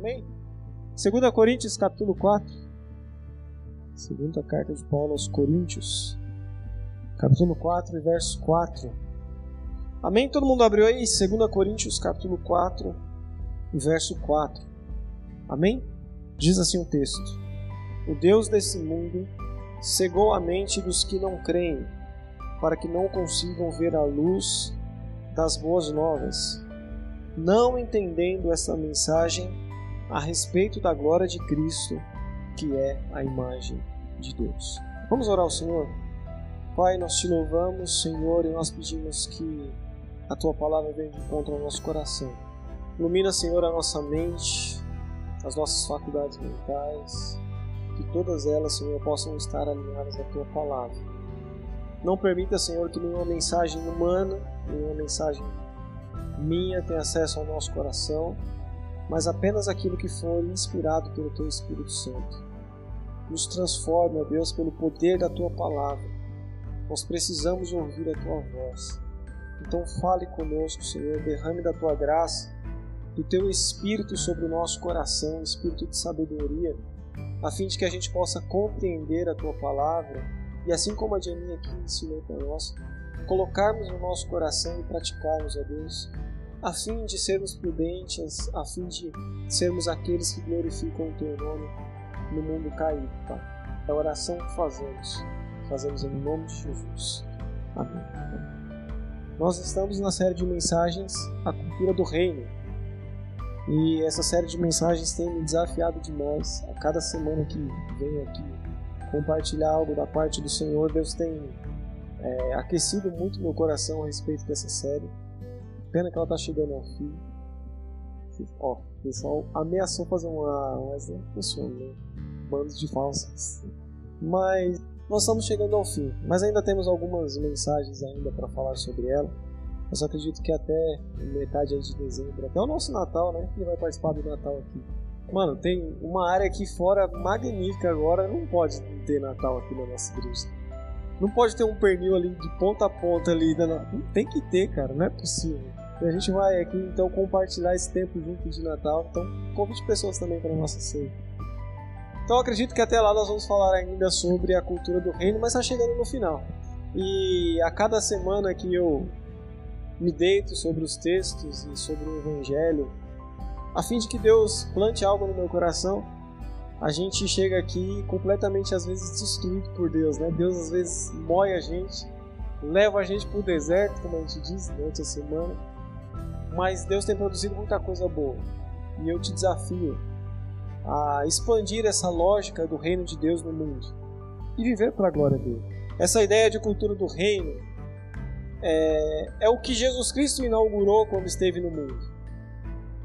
Amém? 2 Coríntios capítulo 4. Segunda carta de Paulo aos Coríntios. Capítulo 4 verso 4. Amém? Todo mundo abriu aí? 2 Coríntios capítulo 4 verso 4. Amém? Diz assim o texto: O Deus desse mundo cegou a mente dos que não creem, para que não consigam ver a luz das boas novas, não entendendo essa mensagem a respeito da glória de Cristo, que é a imagem de Deus. Vamos orar ao Senhor? Pai, nós te louvamos, Senhor, e nós pedimos que a tua palavra venha de encontro ao nosso coração. Ilumina, Senhor, a nossa mente, as nossas faculdades mentais, que todas elas, Senhor, possam estar alinhadas à tua palavra. Não permita, Senhor, que nenhuma mensagem humana, nenhuma mensagem minha tenha acesso ao nosso coração, mas apenas aquilo que for inspirado pelo Teu Espírito Santo. Nos transforme, ó Deus, pelo poder da Tua palavra. Nós precisamos ouvir a Tua voz. Então fale conosco, Senhor, derrame da Tua graça, do Teu Espírito sobre o nosso coração, Espírito de sabedoria, a fim de que a gente possa compreender a Tua palavra e assim como a Janinha aqui ensinou para nós, colocarmos no nosso coração e praticarmos, ó Deus, a fim de sermos prudentes, a fim de sermos aqueles que glorificam o Teu nome no mundo caído, Pai. É a oração que fazemos, fazemos em nome de Jesus. Amém. Nós estamos na série de mensagens A Cultura do Reino. E essa série de mensagens tem me desafiado demais. A cada semana que venho aqui compartilhar algo da parte do Senhor, Deus tem é, aquecido muito meu coração a respeito dessa série. Pena que ela tá chegando ao fim. Ó, o pessoal ameaçou fazer uma. Mas não funciona, né? Bandos de falsas. Mas nós estamos chegando ao fim. Mas ainda temos algumas mensagens ainda para falar sobre ela. Eu só acredito que até metade de dezembro, até o nosso Natal, né? Que vai participar do Natal aqui. Mano, tem uma área aqui fora magnífica agora. Não pode ter Natal aqui na nossa igreja. Não pode ter um pernil ali de ponta a ponta ali. Tem que ter, cara. Não é possível. E a gente vai aqui então compartilhar esse tempo junto de Natal. Então convide pessoas também para a nossa ceia. Então acredito que até lá nós vamos falar ainda sobre a cultura do reino, mas está chegando no final. E a cada semana que eu me deito sobre os textos e sobre o Evangelho, a fim de que Deus plante algo no meu coração, a gente chega aqui completamente às vezes destruído por Deus, né? Deus às vezes moe a gente, leva a gente para o deserto, como a gente diz durante a semana mas Deus tem produzido muita coisa boa. E eu te desafio a expandir essa lógica do reino de Deus no mundo e viver para a glória dele. Essa ideia de cultura do reino é, é o que Jesus Cristo inaugurou quando esteve no mundo.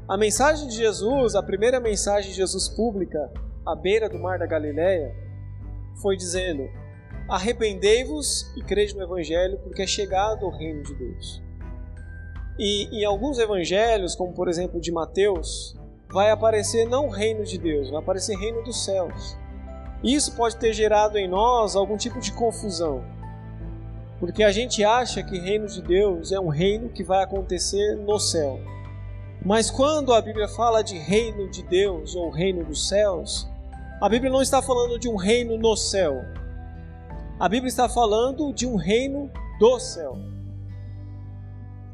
A mensagem de Jesus, a primeira mensagem de Jesus pública à beira do mar da Galileia, foi dizendo: Arrependei-vos e crede no Evangelho, porque é chegado o reino de Deus. E em alguns evangelhos, como por exemplo de Mateus, vai aparecer não o reino de Deus, vai aparecer reino dos céus. Isso pode ter gerado em nós algum tipo de confusão. Porque a gente acha que reino de Deus é um reino que vai acontecer no céu. Mas quando a Bíblia fala de reino de Deus ou reino dos céus, a Bíblia não está falando de um reino no céu. A Bíblia está falando de um reino do céu.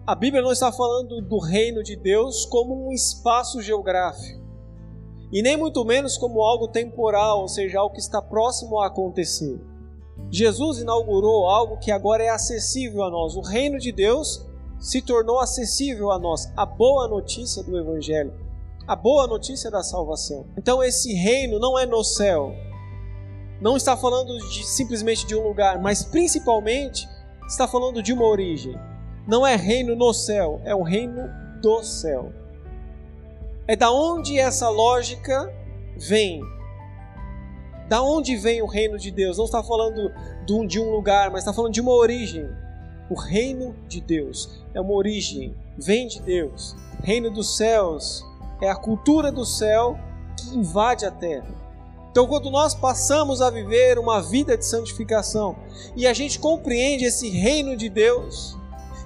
A Bíblia não está falando do reino de Deus como um espaço geográfico, e nem muito menos como algo temporal, ou seja, algo que está próximo a acontecer. Jesus inaugurou algo que agora é acessível a nós. O reino de Deus se tornou acessível a nós. A boa notícia do Evangelho, a boa notícia da salvação. Então, esse reino não é no céu, não está falando de, simplesmente de um lugar, mas principalmente está falando de uma origem não é reino no céu, é o reino do céu. É da onde essa lógica vem. Da onde vem o reino de Deus? Não está falando de um lugar, mas está falando de uma origem. O reino de Deus é uma origem, vem de Deus. Reino dos céus é a cultura do céu que invade a terra. Então, quando nós passamos a viver uma vida de santificação e a gente compreende esse reino de Deus,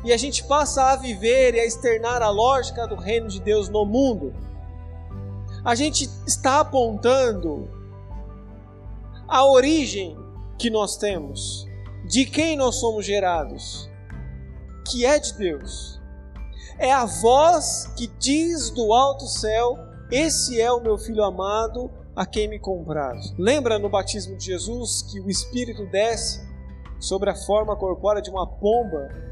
e a gente passa a viver e a externar a lógica do reino de Deus no mundo, a gente está apontando a origem que nós temos, de quem nós somos gerados, que é de Deus. É a voz que diz do alto céu: Esse é o meu filho amado, a quem me compraste. Lembra no batismo de Jesus que o Espírito desce sobre a forma corpórea de uma pomba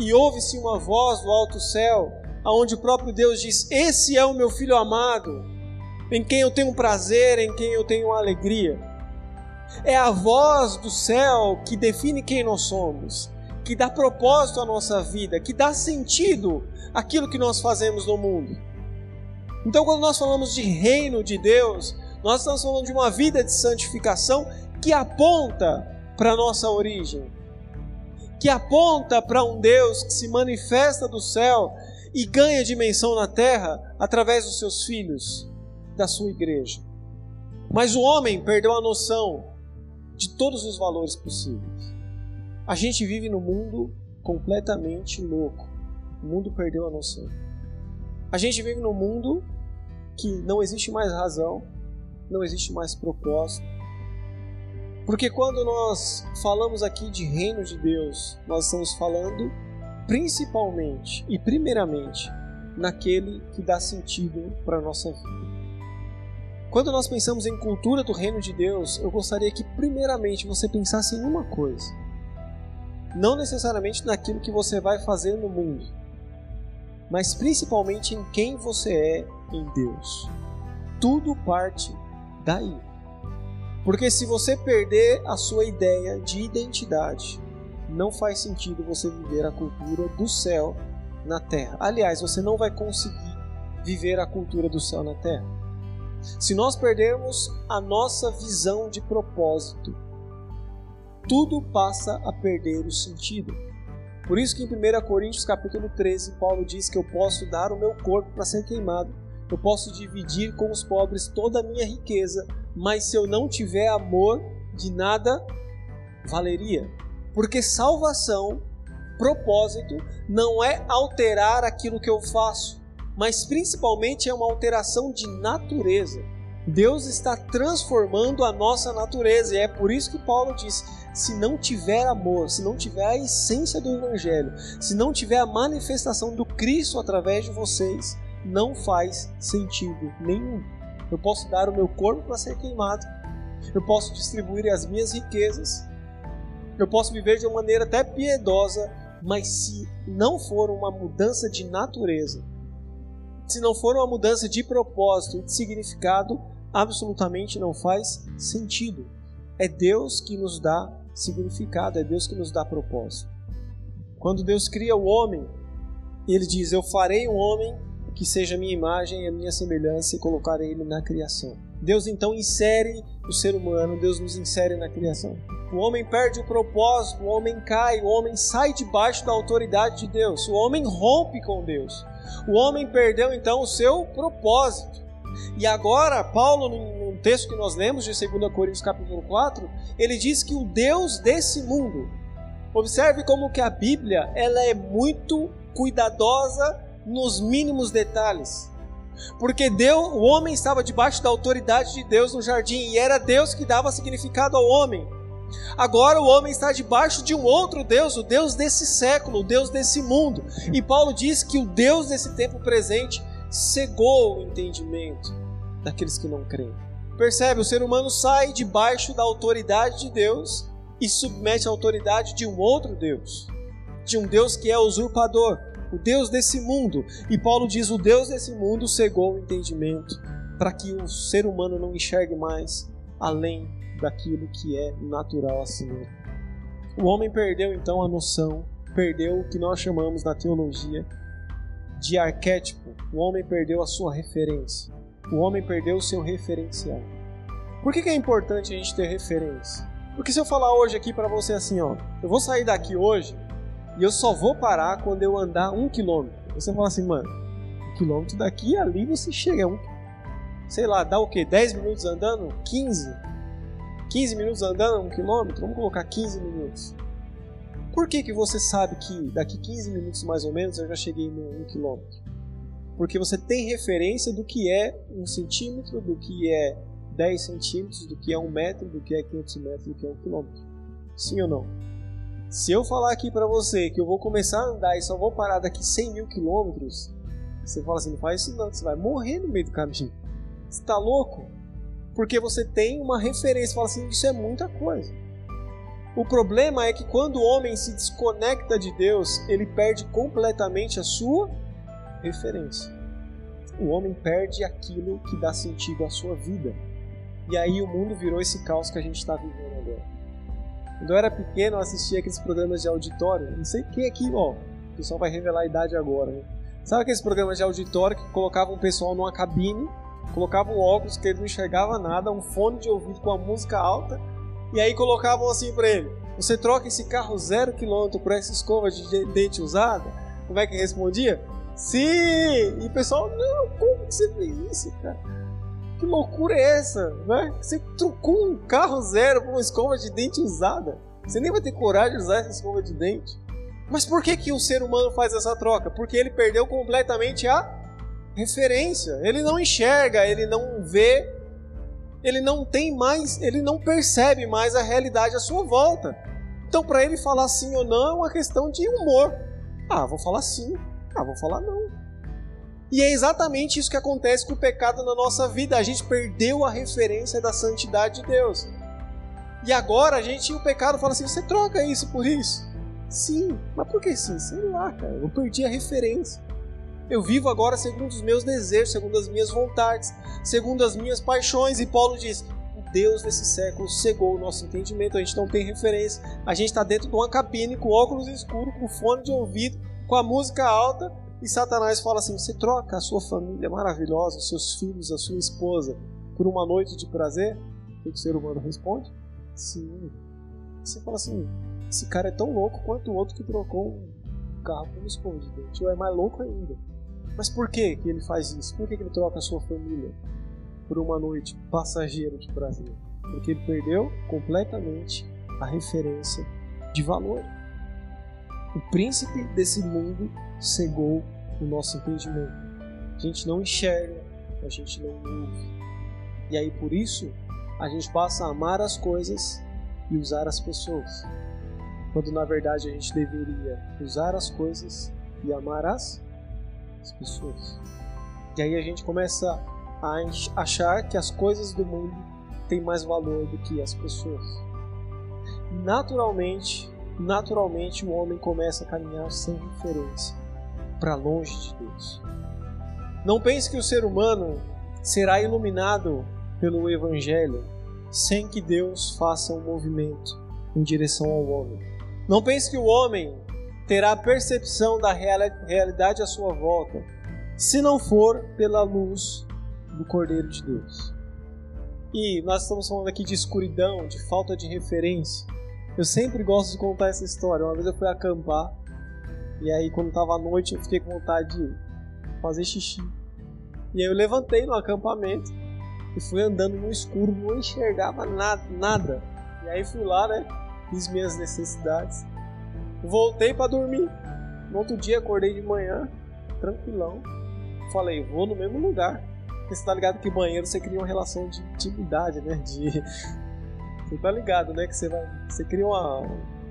e ouve-se uma voz do alto céu, aonde o próprio Deus diz: Esse é o meu filho amado, em quem eu tenho prazer, em quem eu tenho alegria. É a voz do céu que define quem nós somos, que dá propósito à nossa vida, que dá sentido àquilo que nós fazemos no mundo. Então, quando nós falamos de reino de Deus, nós estamos falando de uma vida de santificação que aponta para a nossa origem, que aponta para um Deus que se manifesta do céu e ganha dimensão na terra através dos seus filhos, da sua igreja. Mas o homem perdeu a noção de todos os valores possíveis. A gente vive num mundo completamente louco. O mundo perdeu a noção. A gente vive num mundo que não existe mais razão, não existe mais propósito. Porque quando nós falamos aqui de reino de Deus, nós estamos falando principalmente e primeiramente naquele que dá sentido para a nossa vida. Quando nós pensamos em cultura do reino de Deus, eu gostaria que primeiramente você pensasse em uma coisa. Não necessariamente naquilo que você vai fazer no mundo, mas principalmente em quem você é em Deus. Tudo parte daí. Porque se você perder a sua ideia de identidade, não faz sentido você viver a cultura do céu na terra. Aliás, você não vai conseguir viver a cultura do céu na terra. Se nós perdermos a nossa visão de propósito, tudo passa a perder o sentido. Por isso que em 1 Coríntios capítulo 13, Paulo diz que eu posso dar o meu corpo para ser queimado, eu posso dividir com os pobres toda a minha riqueza, mas se eu não tiver amor, de nada valeria. Porque salvação, propósito, não é alterar aquilo que eu faço, mas principalmente é uma alteração de natureza. Deus está transformando a nossa natureza, e é por isso que Paulo diz: se não tiver amor, se não tiver a essência do Evangelho, se não tiver a manifestação do Cristo através de vocês, não faz sentido nenhum. Eu posso dar o meu corpo para ser queimado, eu posso distribuir as minhas riquezas, eu posso viver de uma maneira até piedosa, mas se não for uma mudança de natureza, se não for uma mudança de propósito e de significado, absolutamente não faz sentido. É Deus que nos dá significado, é Deus que nos dá propósito. Quando Deus cria o homem, ele diz: Eu farei um homem que seja a minha imagem e a minha semelhança e colocarei ele na criação. Deus então insere o ser humano, Deus nos insere na criação. O homem perde o propósito, o homem cai, o homem sai debaixo da autoridade de Deus, o homem rompe com Deus. O homem perdeu então o seu propósito. E agora, Paulo, num texto que nós lemos de 2 Coríntios capítulo 4, ele diz que o Deus desse mundo, observe como que a Bíblia ela é muito cuidadosa nos mínimos detalhes. Porque Deus, o homem estava debaixo da autoridade de Deus no jardim e era Deus que dava significado ao homem. Agora o homem está debaixo de um outro Deus, o Deus desse século, o Deus desse mundo. E Paulo diz que o Deus desse tempo presente cegou o entendimento daqueles que não creem. Percebe? O ser humano sai debaixo da autoridade de Deus e submete a autoridade de um outro Deus, de um Deus que é usurpador, o Deus desse mundo. E Paulo diz: o Deus desse mundo cegou o entendimento para que o ser humano não enxergue mais além daquilo que é natural a. O homem perdeu então a noção, perdeu o que nós chamamos na teologia de arquétipo. O homem perdeu a sua referência. O homem perdeu o seu referencial. Por que, que é importante a gente ter referência? Porque se eu falar hoje aqui para você assim, ó, eu vou sair daqui hoje e eu só vou parar quando eu andar um quilômetro. Você fala assim, mano, um quilômetro daqui ali você chega. Um, sei lá, dá o quê? 10 minutos andando? 15? 15 minutos andando um quilômetro? Vamos colocar 15 minutos. Por que, que você sabe que daqui 15 minutos mais ou menos eu já cheguei no 1 quilômetro? porque você tem referência do que é um centímetro, do que é 10 centímetros, do que é um metro, do que é 500 metros, do que é um quilômetro. Sim ou não? Se eu falar aqui para você que eu vou começar a andar e só vou parar daqui 100 mil quilômetros, você fala assim, não faz isso não, você vai morrer no meio do caminho. Você tá louco? Porque você tem uma referência, fala assim, isso é muita coisa. O problema é que quando o homem se desconecta de Deus, ele perde completamente a sua referência. O homem perde aquilo que dá sentido à sua vida. E aí o mundo virou esse caos que a gente está vivendo agora. Quando eu era pequeno, eu assistia aqueles programas de auditório. Não sei quem aqui, ó, o pessoal vai revelar a idade agora, né? Sabe aqueles programas de auditório que colocavam o pessoal numa cabine, colocavam óculos que ele não enxergava nada, um fone de ouvido com a música alta, e aí colocavam assim para ele: Você troca esse carro zero quilômetro por essa escova de dente usada? Como é que respondia? Sim! E o pessoal, não, como que você fez isso, cara? Que loucura é essa, né? Você trocou um carro zero por uma escova de dente usada. Você nem vai ter coragem de usar essa escova de dente. Mas por que, que o ser humano faz essa troca? Porque ele perdeu completamente a referência. Ele não enxerga, ele não vê, ele não tem mais, ele não percebe mais a realidade à sua volta. Então, para ele falar sim ou não é uma questão de humor. Ah, vou falar sim. Ah, vou falar não. E é exatamente isso que acontece com o pecado na nossa vida. A gente perdeu a referência da santidade de Deus. E agora a gente, o pecado fala assim: você troca isso por isso? Sim, mas por que sim? Sei lá, cara, eu perdi a referência. Eu vivo agora segundo os meus desejos, segundo as minhas vontades, segundo as minhas paixões. E Paulo diz: o Deus desse século cegou o nosso entendimento, a gente não tem referência. A gente está dentro de uma cabine com óculos escuros, com fone de ouvido, com a música alta. E Satanás fala assim: você troca a sua família maravilhosa, os seus filhos, a sua esposa, por uma noite de prazer? O o ser humano responde? Sim. Você fala assim: esse cara é tão louco quanto o outro que trocou um carro por uma escova de. Ou é mais louco ainda. Mas por que, que ele faz isso? Por que ele troca a sua família por uma noite passageira de prazer? Porque ele perdeu completamente a referência de valor. O príncipe desse mundo cegou o nosso entendimento. A gente não enxerga, a gente não ouve. E aí por isso a gente passa a amar as coisas e usar as pessoas quando na verdade a gente deveria usar as coisas e amar as, as pessoas. E aí a gente começa a achar que as coisas do mundo têm mais valor do que as pessoas. Naturalmente, naturalmente o homem começa a caminhar sem referência para longe de Deus. Não pense que o ser humano será iluminado pelo evangelho sem que Deus faça um movimento em direção ao homem. Não pense que o homem terá percepção da realidade à sua volta, se não for pela luz do Cordeiro de Deus. E nós estamos falando aqui de escuridão, de falta de referência. Eu sempre gosto de contar essa história. Uma vez eu fui acampar e aí quando estava à noite eu fiquei com vontade de fazer xixi. E aí eu levantei no acampamento e fui andando no escuro, não enxergava nada, nada. E aí fui lá, né? fiz minhas necessidades, voltei para dormir. No outro dia acordei de manhã, tranquilão. Falei, vou no mesmo lugar. Porque você tá ligado que banheiro você cria uma relação de intimidade, né? De... Você tá ligado, né? Que você vai. Você cria uma,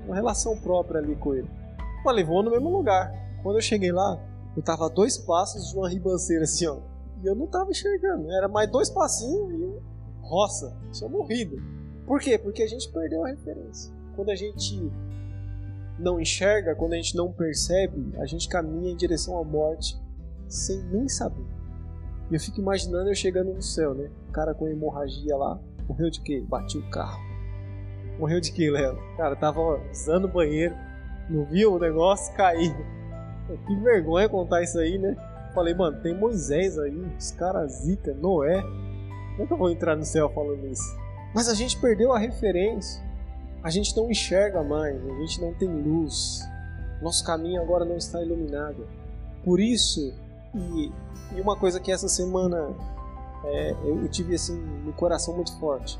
uma relação própria ali com ele. Falei, vou no mesmo lugar. Quando eu cheguei lá, eu tava a dois passos de uma ribanceira assim, ó. E eu não tava enxergando. Era mais dois passinhos e roça. Tinha morrido. Por quê? Porque a gente perdeu a referência quando a gente não enxerga, quando a gente não percebe, a gente caminha em direção à morte sem nem saber. E eu fico imaginando eu chegando no céu, né? O cara com hemorragia lá, morreu de quê? Bati o carro. Morreu de quê, Léo? Cara, tava usando o banheiro, não viu o negócio, caiu. Que vergonha contar isso aí, né? Falei, mano, tem Moisés aí, os caras zica, Noé. Como é que eu vou entrar no céu falando isso? Mas a gente perdeu a referência a gente não enxerga mais, a gente não tem luz, nosso caminho agora não está iluminado. Por isso, e, e uma coisa que essa semana é, eu tive assim no coração muito forte,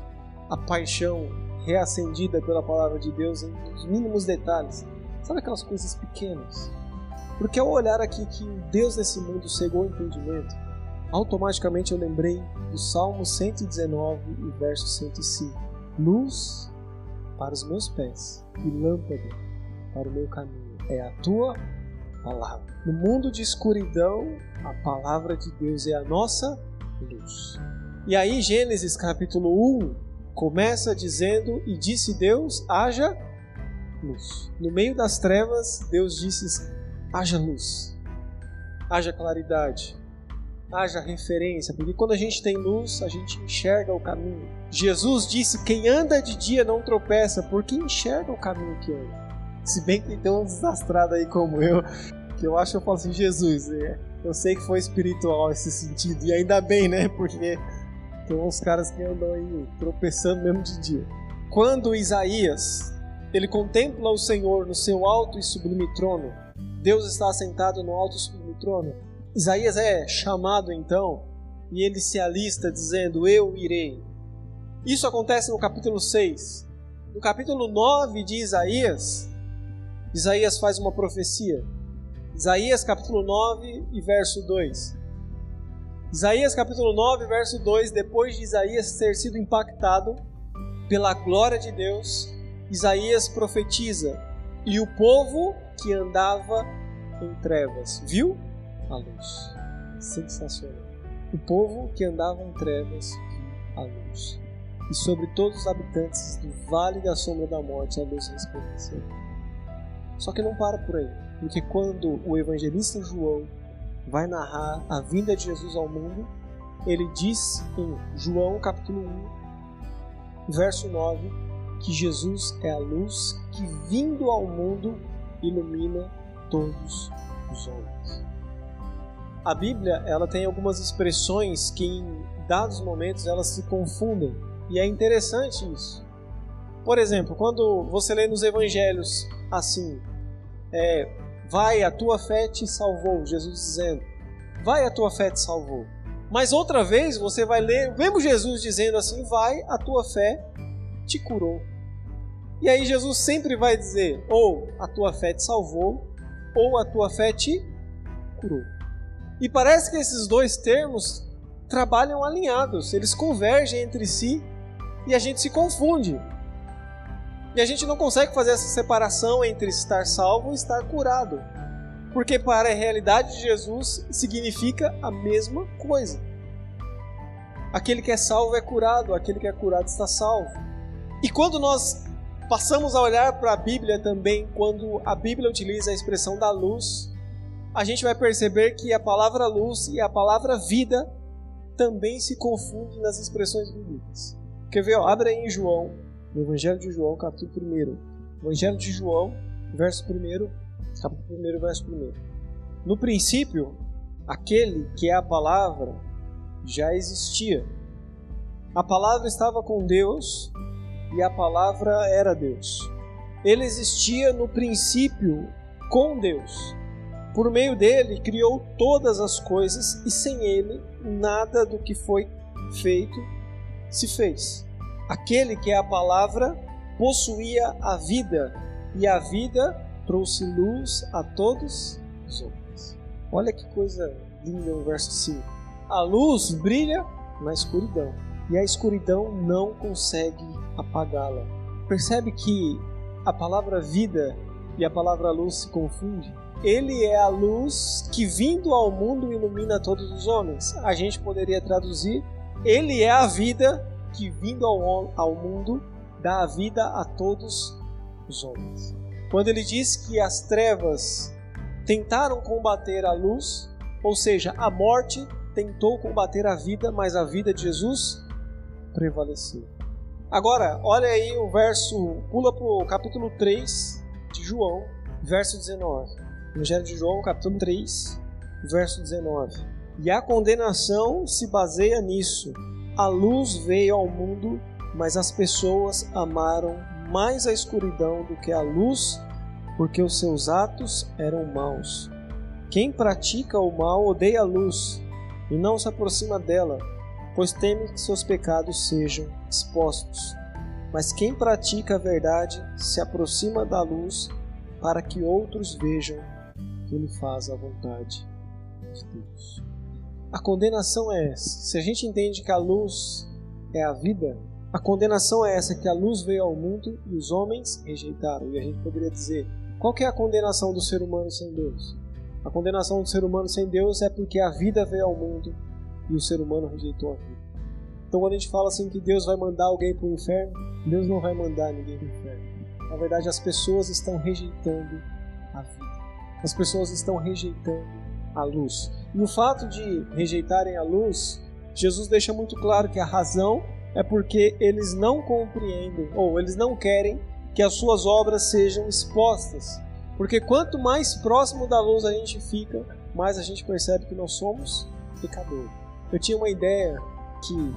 a paixão reacendida pela palavra de Deus nos mínimos detalhes. Sabe aquelas coisas pequenas? Porque ao olhar aqui que o Deus desse mundo cegou o entendimento, automaticamente eu lembrei do Salmo 119 e verso 105. Luz para os meus pés e lâmpada para o meu caminho é a tua palavra. No mundo de escuridão, a palavra de Deus é a nossa luz. E aí, Gênesis capítulo 1 começa dizendo: E disse Deus, haja luz. No meio das trevas, Deus disse: haja luz, haja claridade, haja referência, porque quando a gente tem luz, a gente enxerga o caminho. Jesus disse: Quem anda de dia não tropeça, porque enxerga o caminho que anda. Se bem que tem um desastrado aí como eu, que eu acho eu falo assim: Jesus, é, eu sei que foi espiritual esse sentido, e ainda bem, né? Porque tem uns caras que andam aí tropeçando mesmo de dia. Quando Isaías ele contempla o Senhor no seu alto e sublime trono, Deus está assentado no alto e sublime trono. Isaías é chamado então e ele se alista dizendo: Eu irei. Isso acontece no capítulo 6. No capítulo 9 de Isaías, Isaías faz uma profecia. Isaías capítulo 9 e verso 2. Isaías capítulo 9, verso 2, depois de Isaías ter sido impactado pela glória de Deus, Isaías profetiza: "E o povo que andava em trevas viu a luz". Sensacional. O povo que andava em trevas viu a luz. E sobre todos os habitantes do vale da sombra da morte a luz resplandeceu. Só que não para por aí, porque quando o evangelista João vai narrar a vinda de Jesus ao mundo, ele diz em João capítulo 1, verso 9, que Jesus é a luz que vindo ao mundo ilumina todos os homens. A Bíblia, ela tem algumas expressões que em dados momentos elas se confundem, e é interessante isso. Por exemplo, quando você lê nos evangelhos assim, é, Vai, a tua fé te salvou. Jesus dizendo: Vai, a tua fé te salvou. Mas outra vez você vai ler, mesmo Jesus dizendo assim: Vai, a tua fé te curou. E aí Jesus sempre vai dizer: Ou a tua fé te salvou, ou a tua fé te curou. E parece que esses dois termos trabalham alinhados, eles convergem entre si e a gente se confunde. E a gente não consegue fazer essa separação entre estar salvo e estar curado. Porque para a realidade de Jesus significa a mesma coisa. Aquele que é salvo é curado, aquele que é curado está salvo. E quando nós passamos a olhar para a Bíblia também, quando a Bíblia utiliza a expressão da luz, a gente vai perceber que a palavra luz e a palavra vida também se confundem nas expressões bíblicas. Quer ver? Ó, abre aí em João no Evangelho de João, capítulo 1. Evangelho de João, verso 1, capítulo 1, verso 1. No princípio, aquele que é a palavra já existia. A palavra estava com Deus e a palavra era Deus. Ele existia no princípio com Deus. Por meio dele criou todas as coisas e sem ele nada do que foi feito se fez. Aquele que é a palavra possuía a vida, e a vida trouxe luz a todos os homens. Olha que coisa linda no verso 5. A luz brilha na escuridão, e a escuridão não consegue apagá-la. Percebe que a palavra vida e a palavra luz se confundem? Ele é a luz que, vindo ao mundo, ilumina todos os homens. A gente poderia traduzir: Ele é a vida que vindo ao, ao mundo dá a vida a todos os homens. Quando ele diz que as trevas tentaram combater a luz, ou seja, a morte tentou combater a vida, mas a vida de Jesus prevaleceu. Agora, olha aí o verso, pula para o capítulo 3 de João, verso 19. Evangelho de João, capítulo 3, verso 19. E a condenação se baseia nisso, a luz veio ao mundo, mas as pessoas amaram mais a escuridão do que a luz, porque os seus atos eram maus. Quem pratica o mal odeia a luz e não se aproxima dela, pois teme que seus pecados sejam expostos. Mas quem pratica a verdade se aproxima da luz para que outros vejam porque ele faz a vontade de Deus. A condenação é essa. Se a gente entende que a luz é a vida, a condenação é essa, que a luz veio ao mundo e os homens rejeitaram. E a gente poderia dizer, qual que é a condenação do ser humano sem Deus? A condenação do ser humano sem Deus é porque a vida veio ao mundo e o ser humano rejeitou a vida. Então quando a gente fala assim que Deus vai mandar alguém para o inferno, Deus não vai mandar ninguém para o inferno. Na verdade, as pessoas estão rejeitando a vida. As pessoas estão rejeitando a luz. E o fato de rejeitarem a luz, Jesus deixa muito claro que a razão é porque eles não compreendem ou eles não querem que as suas obras sejam expostas. Porque quanto mais próximo da luz a gente fica, mais a gente percebe que nós somos pecadores. Eu tinha uma ideia que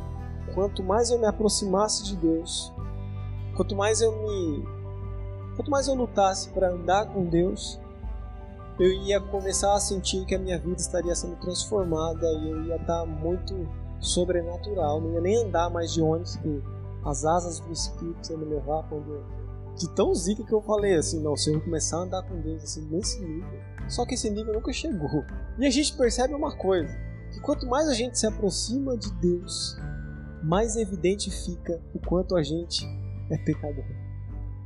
quanto mais eu me aproximasse de Deus, quanto mais eu me quanto mais eu lutasse para andar com Deus, eu ia começar a sentir que a minha vida estaria sendo transformada e eu ia estar muito sobrenatural, não ia nem andar mais de ônibus, que as asas do Espírito iam me levar quando de tão zica que eu falei assim, não, se eu começar a andar com Deus assim, nesse nível. Só que esse nível nunca chegou. E a gente percebe uma coisa, que quanto mais a gente se aproxima de Deus, mais evidente fica o quanto a gente é pecador.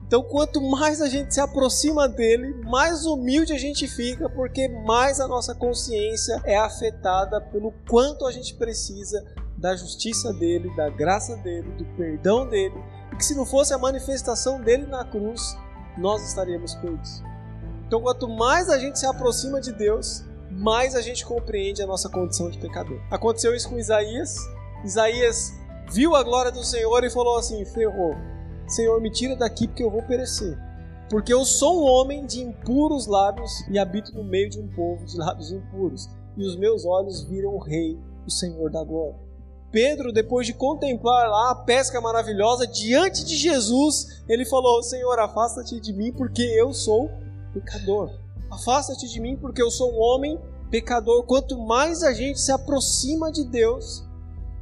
Então, quanto mais a gente se aproxima dele, mais humilde a gente fica, porque mais a nossa consciência é afetada pelo quanto a gente precisa da justiça dele, da graça dele, do perdão dele, e que se não fosse a manifestação dele na cruz, nós estaríamos perdidos. Então, quanto mais a gente se aproxima de Deus, mais a gente compreende a nossa condição de pecador. Aconteceu isso com Isaías. Isaías viu a glória do Senhor e falou assim: ferrou Senhor, me tira daqui porque eu vou perecer. Porque eu sou um homem de impuros lábios e habito no meio de um povo de lábios impuros. E os meus olhos viram o Rei, o Senhor da glória. Pedro, depois de contemplar lá a pesca maravilhosa diante de Jesus, ele falou: Senhor, afasta-te de mim porque eu sou pecador. Afasta-te de mim porque eu sou um homem pecador. Quanto mais a gente se aproxima de Deus,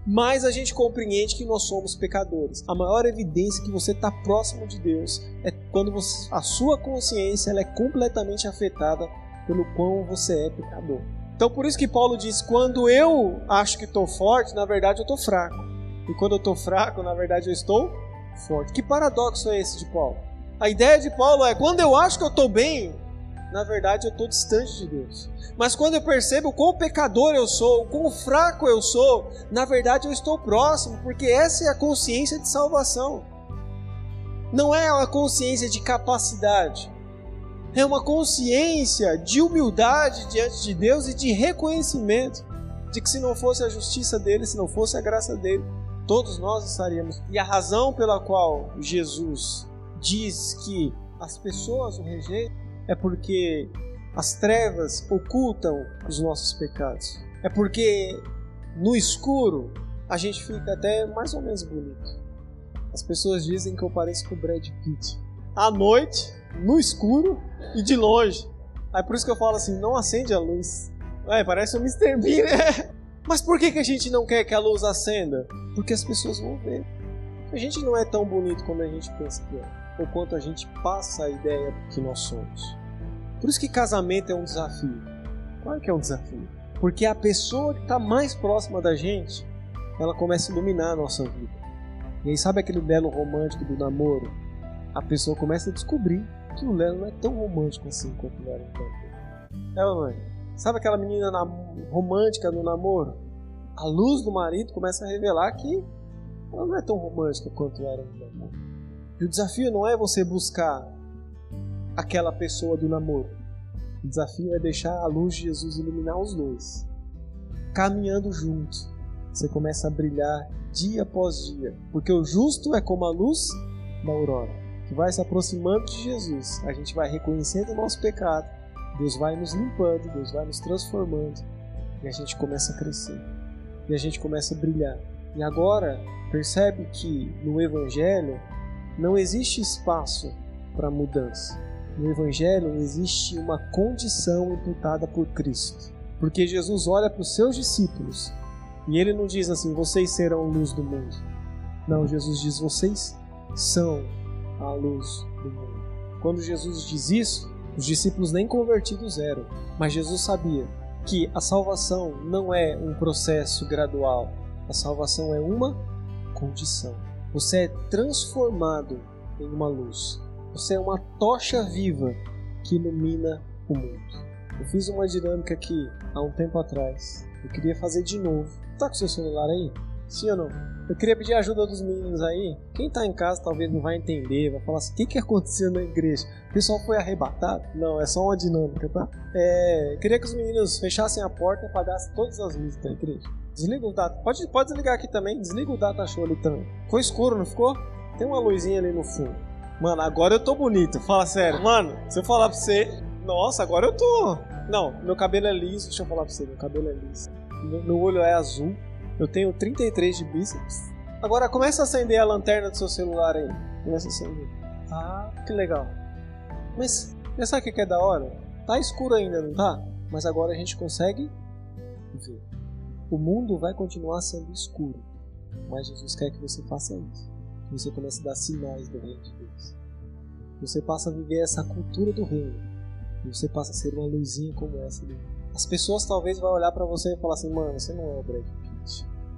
mais a gente compreende que nós somos pecadores. A maior evidência que você está próximo de Deus é quando você, a sua consciência ela é completamente afetada pelo quão você é pecador. Então por isso que Paulo diz: quando eu acho que estou forte, na verdade eu estou fraco. E quando eu estou fraco, na verdade eu estou forte. Que paradoxo é esse de Paulo? A ideia de Paulo é: quando eu acho que eu estou bem, na verdade eu estou distante de Deus. Mas quando eu percebo quão pecador eu sou, quão fraco eu sou, na verdade eu estou próximo, porque essa é a consciência de salvação. Não é uma consciência de capacidade, é uma consciência de humildade diante de Deus e de reconhecimento de que se não fosse a justiça dele, se não fosse a graça dele, todos nós estaríamos. E a razão pela qual Jesus diz que as pessoas o rejeitam é porque as trevas ocultam os nossos pecados. É porque no escuro a gente fica até mais ou menos bonito. As pessoas dizem que eu pareço com o Brad Pitt. À noite, no escuro e de longe. Aí por isso que eu falo assim, não acende a luz. É, parece o Mr. Bean, né? Mas por que, que a gente não quer que a luz acenda? Porque as pessoas vão ver. A gente não é tão bonito como a gente pensa que é ou quanto a gente passa a ideia do que nós somos. Por isso que casamento é um desafio. Claro que é um desafio. Porque a pessoa que está mais próxima da gente, ela começa a iluminar a nossa vida. E aí, sabe aquele belo romântico do namoro? A pessoa começa a descobrir que o Lelo não é tão romântico assim quanto era no namoro. É não é? Sabe aquela menina na... romântica no namoro? A luz do marido começa a revelar que ela não é tão romântica quanto era no namoro. E o desafio não é você buscar aquela pessoa do namoro. O desafio é deixar a luz de Jesus iluminar os dois. Caminhando juntos, você começa a brilhar dia após dia, porque o justo é como a luz da aurora, que vai se aproximando de Jesus. A gente vai reconhecendo o nosso pecado, Deus vai nos limpando, Deus vai nos transformando, e a gente começa a crescer. E a gente começa a brilhar. E agora, percebe que no evangelho não existe espaço para mudança. No Evangelho existe uma condição imputada por Cristo. Porque Jesus olha para os seus discípulos e ele não diz assim: vocês serão luz do mundo. Não, Jesus diz: vocês são a luz do mundo. Quando Jesus diz isso, Os discípulos nem convertidos eram, mas Jesus sabia que a salvação não é um processo gradual, a salvação é uma condição. Você é transformado em uma luz. Você é uma tocha viva que ilumina o mundo. Eu fiz uma dinâmica aqui há um tempo atrás. Eu queria fazer de novo. Tá com seu celular aí? Sim ou não? Eu queria pedir a ajuda dos meninos aí. Quem tá em casa talvez não vai entender, vai falar assim: o que, que aconteceu na igreja? O pessoal foi arrebatado? Não, é só uma dinâmica, tá? É, queria que os meninos fechassem a porta e apagassem todas as luzes da igreja. Desliga o data. Pode, pode desligar aqui também. Desliga o data show ali também. Ficou escuro, não ficou? Tem uma luzinha ali no fundo. Mano, agora eu tô bonito. Fala sério. Mano, se eu falar pra você. Nossa, agora eu tô. Não, meu cabelo é liso. Deixa eu falar pra você. Meu cabelo é liso. Meu, meu olho é azul. Eu tenho 33 de bíceps. Agora começa a acender a lanterna do seu celular aí. Começa a acender. Ah, que legal. Mas, sabe o que é da hora? Tá escuro ainda, não tá? Mas agora a gente consegue ver. O mundo vai continuar sendo escuro. Mas Jesus quer que você faça isso. Que você comece a dar sinais do reino de Deus. Que você passe a viver essa cultura do reino. Que você passe a ser uma luzinha como essa. As pessoas talvez vão olhar para você e falar assim, mano, você não é o Brad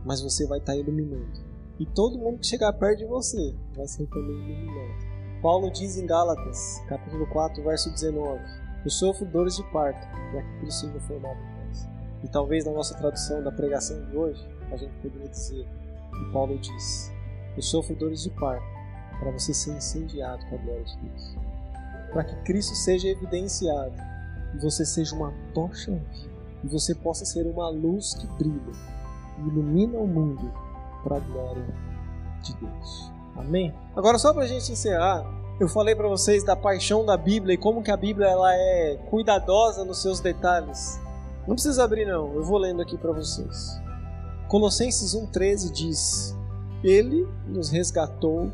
mas você vai estar tá iluminando. E todo mundo que chegar perto de você vai ser também iluminado. Paulo diz em Gálatas, capítulo 4, verso 19: Eu sofro dores de parto, para que Cristo nós. E talvez na nossa tradução da pregação de hoje, a gente poderia dizer que Paulo diz: Eu sofro dores de parto, para você ser incendiado com a glória de Deus. Para que Cristo seja evidenciado e você seja uma tocha e você possa ser uma luz que brilha ilumina o mundo para a glória de Deus. Amém? Agora só para a gente encerrar, eu falei para vocês da paixão da Bíblia e como que a Bíblia ela é cuidadosa nos seus detalhes. Não precisa abrir não, eu vou lendo aqui para vocês. Colossenses 1:13 diz: Ele nos resgatou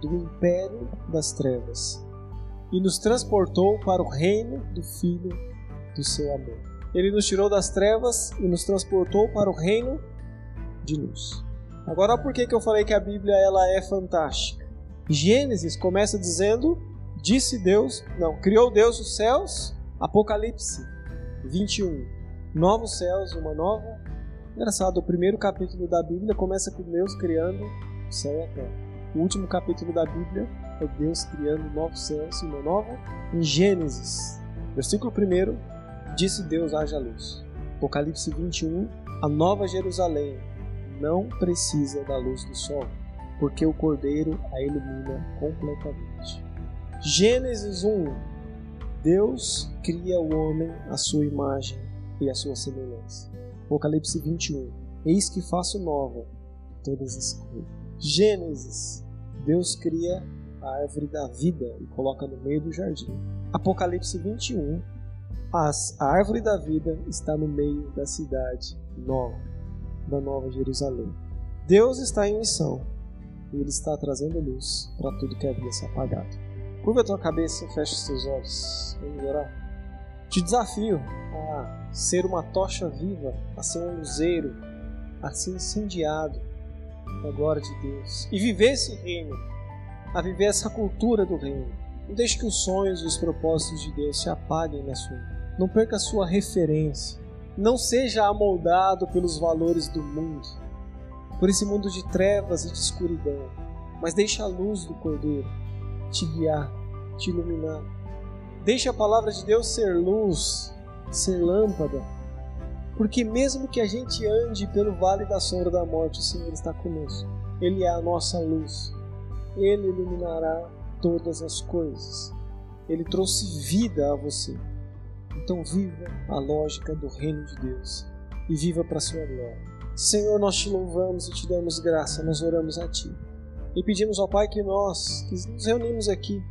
do império das trevas e nos transportou para o reino do Filho do seu amor. Ele nos tirou das trevas e nos transportou para o reino de luz. Agora, por que, que eu falei que a Bíblia ela é fantástica? Gênesis começa dizendo: Disse Deus, não, criou Deus os céus, Apocalipse 21, novos céus uma nova. Engraçado, o primeiro capítulo da Bíblia começa com Deus criando o céu e a terra. O último capítulo da Bíblia é Deus criando novos céus e uma nova. Em Gênesis, versículo 1, disse Deus: haja luz. Apocalipse 21, a nova Jerusalém, não precisa da luz do sol, porque o Cordeiro a ilumina completamente. Gênesis 1 Deus cria o homem à sua imagem e à sua semelhança. Apocalipse 21 Eis que faço nova todas as coisas. Gênesis Deus cria a árvore da vida e coloca no meio do jardim. Apocalipse 21 As, a árvore da vida está no meio da cidade nova da Nova Jerusalém. Deus está em missão e Ele está trazendo luz para tudo que havia se apagado. Curva a tua cabeça e fecha os teus olhos. Vamos orar. Te desafio a ser uma tocha viva, a ser um luzeiro, a ser incendiado na glória de Deus e viver esse reino, a viver essa cultura do reino. Não deixe que os sonhos e os propósitos de Deus se apaguem na sua vida. Não perca a sua referência. Não seja amoldado pelos valores do mundo, por esse mundo de trevas e de escuridão, mas deixe a luz do Cordeiro te guiar, te iluminar. Deixe a palavra de Deus ser luz, ser lâmpada, porque mesmo que a gente ande pelo vale da sombra da morte, o Senhor está conosco. Ele é a nossa luz. Ele iluminará todas as coisas. Ele trouxe vida a você. Então viva a lógica do reino de Deus e viva para a sua glória. Senhor, nós te louvamos e te damos graça, nós oramos a ti. E pedimos ao Pai que nós, que nos reunimos aqui,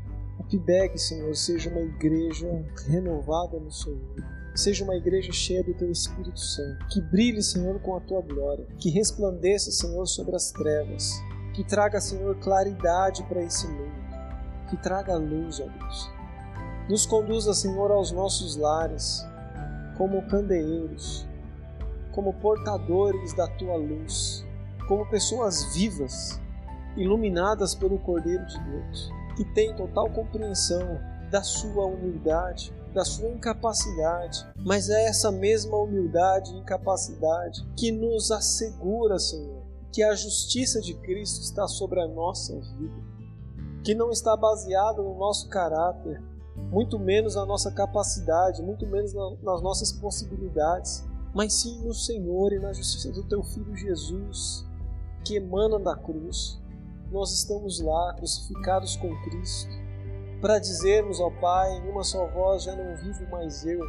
PIBEG, Senhor, seja uma igreja renovada no Senhor. Seja uma igreja cheia do Teu Espírito Santo. Que brilhe, Senhor, com a Tua glória. Que resplandeça, Senhor, sobre as trevas. Que traga, Senhor, claridade para esse mundo. Que traga luz, ó Deus. Nos conduza, Senhor, aos nossos lares, como candeeiros, como portadores da tua luz, como pessoas vivas, iluminadas pelo Cordeiro de Deus, que tem total compreensão da sua humildade, da sua incapacidade, mas é essa mesma humildade e incapacidade que nos assegura, Senhor, que a justiça de Cristo está sobre a nossa vida, que não está baseada no nosso caráter, muito menos na nossa capacidade, muito menos nas nossas possibilidades, mas sim no Senhor e na justiça do teu filho Jesus, que emana da cruz. Nós estamos lá, crucificados com Cristo, para dizermos ao Pai, em uma só voz, já não vivo mais eu,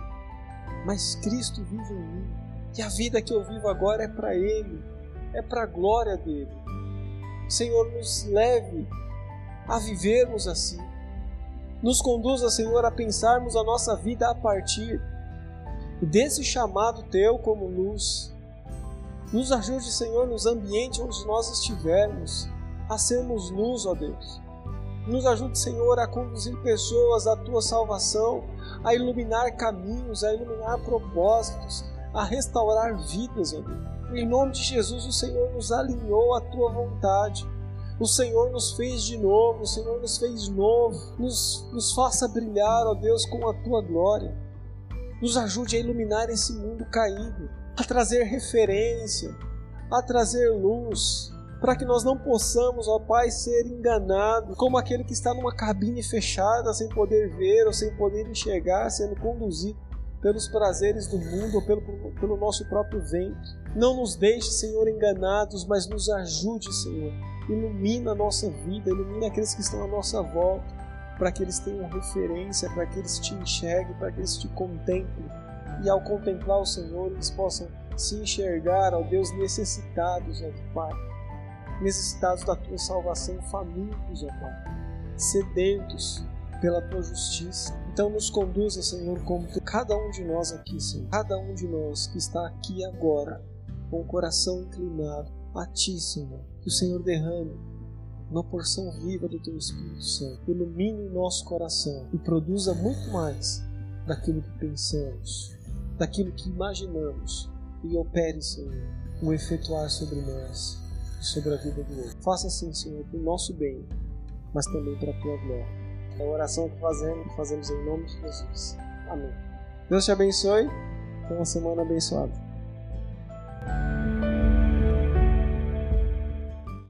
mas Cristo vive em mim. E a vida que eu vivo agora é para Ele, é para a glória dele. Senhor, nos leve a vivermos assim. Nos conduza, Senhor, a pensarmos a nossa vida a partir desse chamado Teu como luz. Nos ajude, Senhor, nos ambientes onde nós estivermos, a sermos luz, ó Deus. Nos ajude, Senhor, a conduzir pessoas à tua salvação, a iluminar caminhos, a iluminar propósitos, a restaurar vidas, ó Deus. Em nome de Jesus, o Senhor nos alinhou à tua vontade. O Senhor nos fez de novo, o Senhor nos fez novo. Nos, nos faça brilhar, ó Deus, com a tua glória. Nos ajude a iluminar esse mundo caído, a trazer referência, a trazer luz, para que nós não possamos, ó Pai, ser enganados como aquele que está numa cabine fechada, sem poder ver ou sem poder enxergar, sendo conduzido pelos prazeres do mundo ou pelo, pelo nosso próprio vento. Não nos deixe, Senhor, enganados, mas nos ajude, Senhor. Ilumina a nossa vida, ilumina aqueles que estão à nossa volta, para que eles tenham referência, para que eles te enxerguem, para que eles te contemplem. E ao contemplar o Senhor, eles possam se enxergar, ó Deus, necessitados, ó Pai necessitados da tua salvação, famintos, ó Pai, sedentos pela tua justiça. Então nos conduza, Senhor, como cada um de nós aqui, Senhor, cada um de nós que está aqui agora, com o coração inclinado a Ti, Senhor, que o Senhor derrame uma porção viva do Teu Espírito Santo, ilumine o nosso coração e produza muito mais daquilo que pensamos, daquilo que imaginamos e opere, Senhor, um efetuar sobre nós sobre a vida do outro. Faça assim, Senhor, para o nosso bem, mas também para a tua glória. É a oração que fazemos, fazemos em nome de Jesus. Amém. Deus te abençoe. Tenha uma semana abençoada.